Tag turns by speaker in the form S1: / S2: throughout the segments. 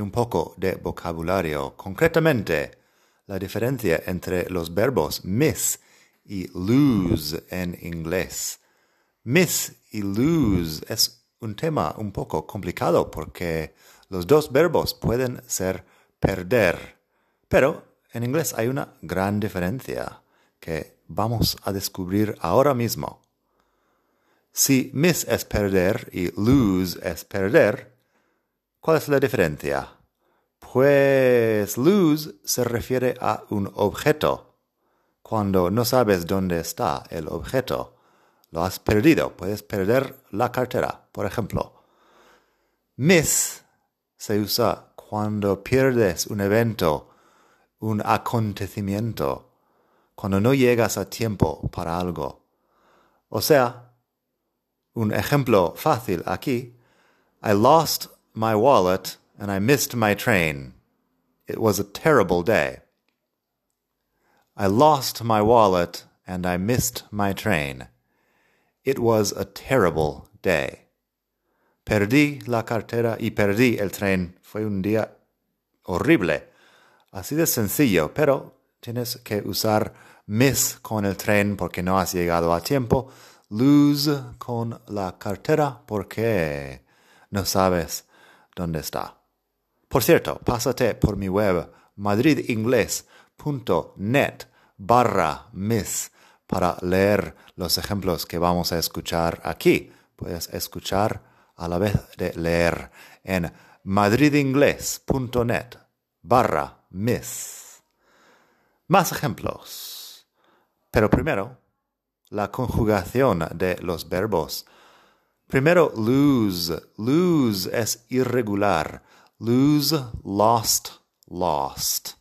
S1: un poco de vocabulario, concretamente la diferencia entre los verbos miss y lose en inglés. Miss y lose es un tema un poco complicado porque los dos verbos pueden ser perder, pero en inglés hay una gran diferencia que vamos a descubrir ahora mismo. Si miss es perder y lose es perder, ¿Cuál es la diferencia? Pues lose se refiere a un objeto. Cuando no sabes dónde está el objeto, lo has perdido. Puedes perder la cartera, por ejemplo. Miss se usa cuando pierdes un evento, un acontecimiento, cuando no llegas a tiempo para algo. O sea, un ejemplo fácil aquí. I lost my wallet and I missed my train. It was a terrible day. I lost my wallet and I missed my train. It was a terrible day. Perdí la cartera y perdí el tren. Fue un día horrible. Así de sencillo, pero tienes que usar miss con el tren porque no has llegado a tiempo. Lose con la cartera porque no sabes dónde está. Por cierto, pásate por mi web madridingles.net barra miss para leer los ejemplos que vamos a escuchar aquí. Puedes escuchar a la vez de leer en madridingles.net barra miss. Más ejemplos. Pero primero, la conjugación de los verbos Primero, lose. Lose es irregular. Lose, lost, lost.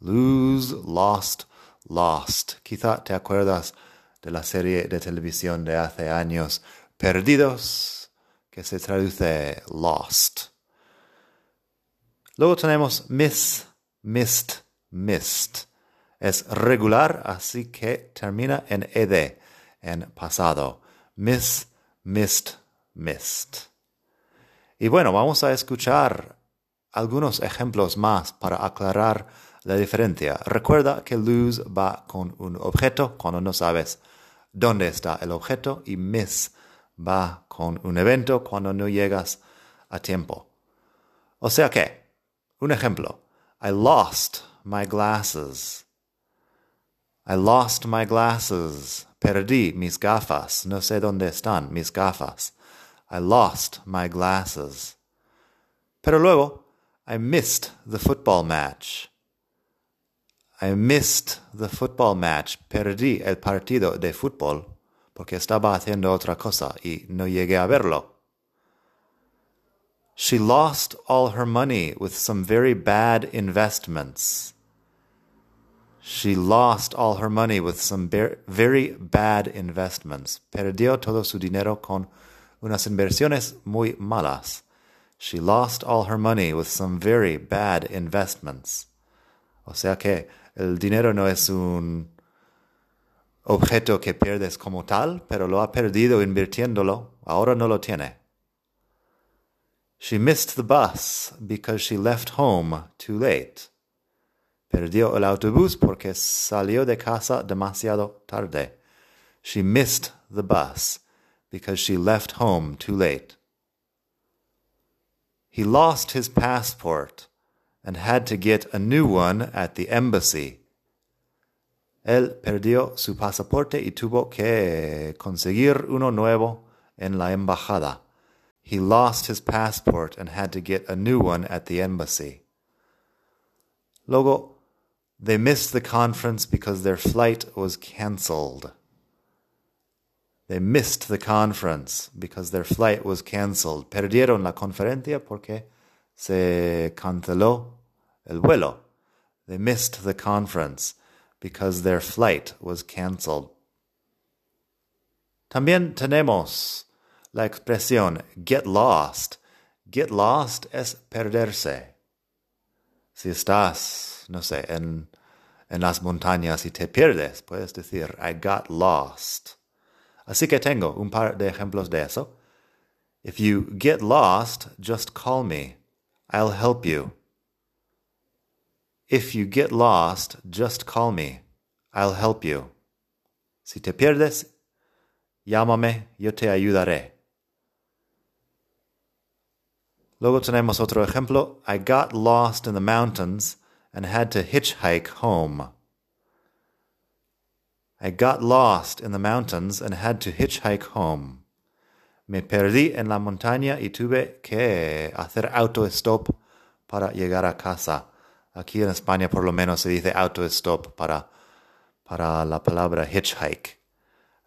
S1: Lose, lost, lost. Quizá te acuerdas de la serie de televisión de hace años, Perdidos, que se traduce lost. Luego tenemos miss, missed, missed. Es regular, así que termina en ed, en pasado. Miss, missed, missed. Y bueno, vamos a escuchar algunos ejemplos más para aclarar la diferencia. Recuerda que lose va con un objeto cuando no sabes dónde está el objeto y miss va con un evento cuando no llegas a tiempo. O sea que, un ejemplo, I lost my glasses. I lost my glasses. Perdí mis gafas. No sé dónde están mis gafas. I lost my glasses. Pero luego, I missed the football match. I missed the football match. Perdí el partido de fútbol porque estaba haciendo otra cosa y no llegué a verlo. She lost all her money with some very bad investments. She lost all her money with some very bad investments. Perdió todo su dinero con unas inversiones muy malas. She lost all her money with some very bad investments. O sea que el dinero no es un objeto que pierdes como tal, pero lo ha perdido invirtiéndolo. Ahora no lo tiene. She missed the bus because she left home too late. Perdió el autobús porque salió de casa demasiado tarde. She missed the bus because she left home too late. He lost his passport and had to get a new one at the embassy. Él perdió su pasaporte y tuvo que conseguir uno nuevo en la embajada. He lost his passport and had to get a new one at the embassy. Luego, they missed the conference because their flight was cancelled. They missed the conference because their flight was cancelled. Perdieron la conferencia porque Se canceló el vuelo. They missed the conference because their flight was canceled. También tenemos la expresión get lost. Get lost es perderse. Si estás, no sé, en, en las montañas y te pierdes, puedes decir I got lost. Así que tengo un par de ejemplos de eso. If you get lost, just call me. I'll help you. If you get lost, just call me. I'll help you. Si te pierdes, llámame, yo te ayudaré. Luego tenemos otro ejemplo. I got lost in the mountains and had to hitchhike home. I got lost in the mountains and had to hitchhike home. Me perdí en la montaña y tuve que hacer autostop para llegar a casa. Aquí en España por lo menos se dice autostop para, para la palabra hitchhike.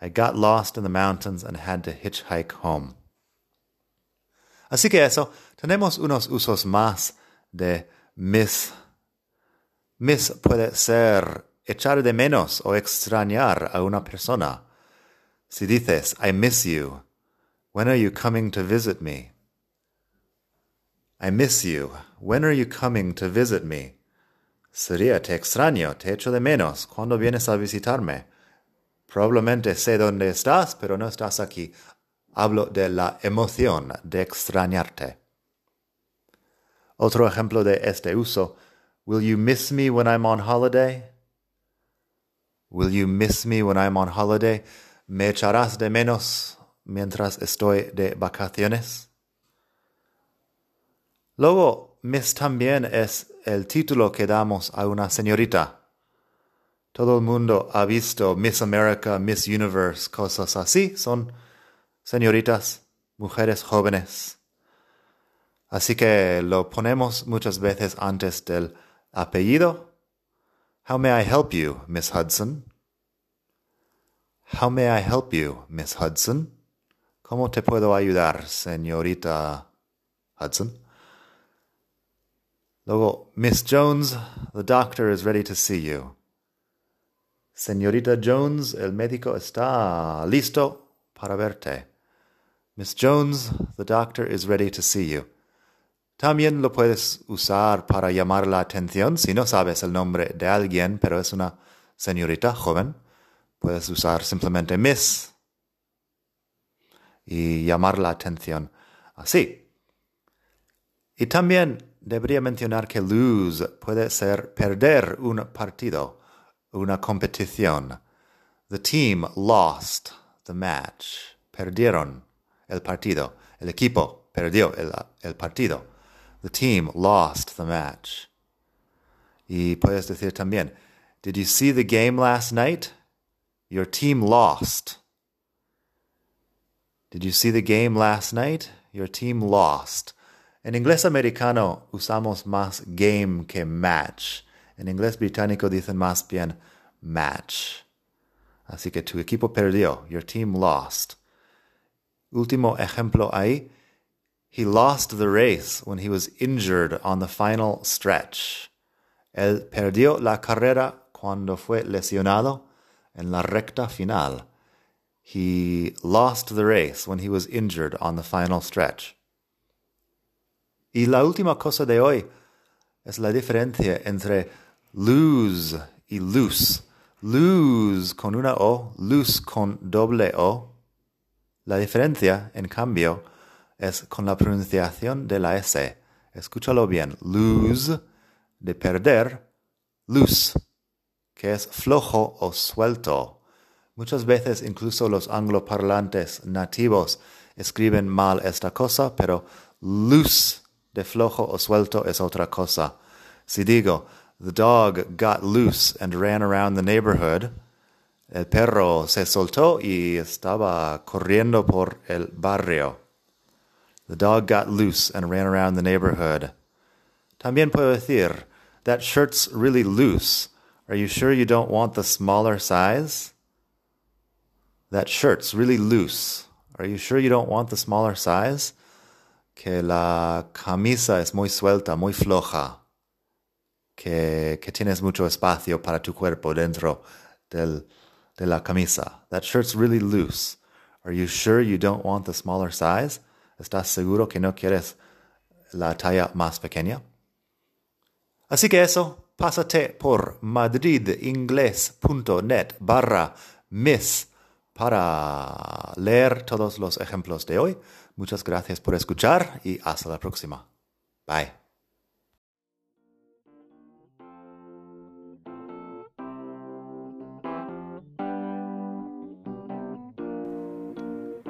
S1: I got lost in the mountains and had to hitchhike home. Así que eso, tenemos unos usos más de miss. Miss puede ser echar de menos o extrañar a una persona. Si dices, I miss you, when are you coming to visit me? I miss you, when are you coming to visit me? Sería te extraño, te echo de menos, cuando vienes a visitarme? Probablemente sé dónde estás, pero no estás aquí. Hablo de la emoción de extrañarte. Otro ejemplo de este uso. Will you miss me when I'm on holiday? Will you miss me when I'm on holiday? ¿Me echarás de menos mientras estoy de vacaciones? Luego, Miss también es el título que damos a una señorita. Todo el mundo ha visto Miss America, Miss Universe, cosas así. Son señoritas, mujeres jóvenes. Así que lo ponemos muchas veces antes del apellido How may I help you, Miss Hudson? How may I help you, Miss Hudson? ¿Cómo te puedo ayudar, señorita Hudson? Luego, Miss Jones, the doctor is ready to see you. Señorita Jones, el médico está listo para verte. Miss Jones, the doctor is ready to see you. También lo puedes usar para llamar la atención si no sabes el nombre de alguien, pero es una señorita joven. Puedes usar simplemente Miss y llamar la atención así. Y también debería mencionar que lose puede ser perder un partido, una competición. The team lost the match. Perdieron el partido. El equipo perdió el, el partido. The team lost the match. Y puedes decir también, Did you see the game last night? Your team lost. Did you see the game last night? Your team lost. En inglés americano usamos más game que match. En inglés británico dicen más bien match. Así que tu equipo perdió. Your team lost. Último ejemplo ahí. He lost the race when he was injured on the final stretch. Él perdió la carrera cuando fue lesionado en la recta final. He lost the race when he was injured on the final stretch. Y la última cosa de hoy es la diferencia entre lose y loose. Lose con una O, loose con doble O. La diferencia, en cambio, es con la pronunciación de la S. Escúchalo bien. Lose, de perder, loose, que es flojo o suelto. Muchas veces incluso los angloparlantes nativos escriben mal esta cosa, pero loose de flojo o suelto es otra cosa. Si digo, the dog got loose and ran around the neighborhood, el perro se soltó y estaba corriendo por el barrio. The dog got loose and ran around the neighborhood. También puedo decir, that shirt's really loose. Are you sure you don't want the smaller size? That shirt's really loose. Are you sure you don't want the smaller size? que la camisa es muy suelta, muy floja, que, que tienes mucho espacio para tu cuerpo dentro del, de la camisa. That shirt's really loose. Are you sure you don't want the smaller size? ¿Estás seguro que no quieres la talla más pequeña? Así que eso, pásate por madridingles.net barra miss para leer todos los ejemplos de hoy. Muchas gracias por escuchar y hasta la próxima. Bye.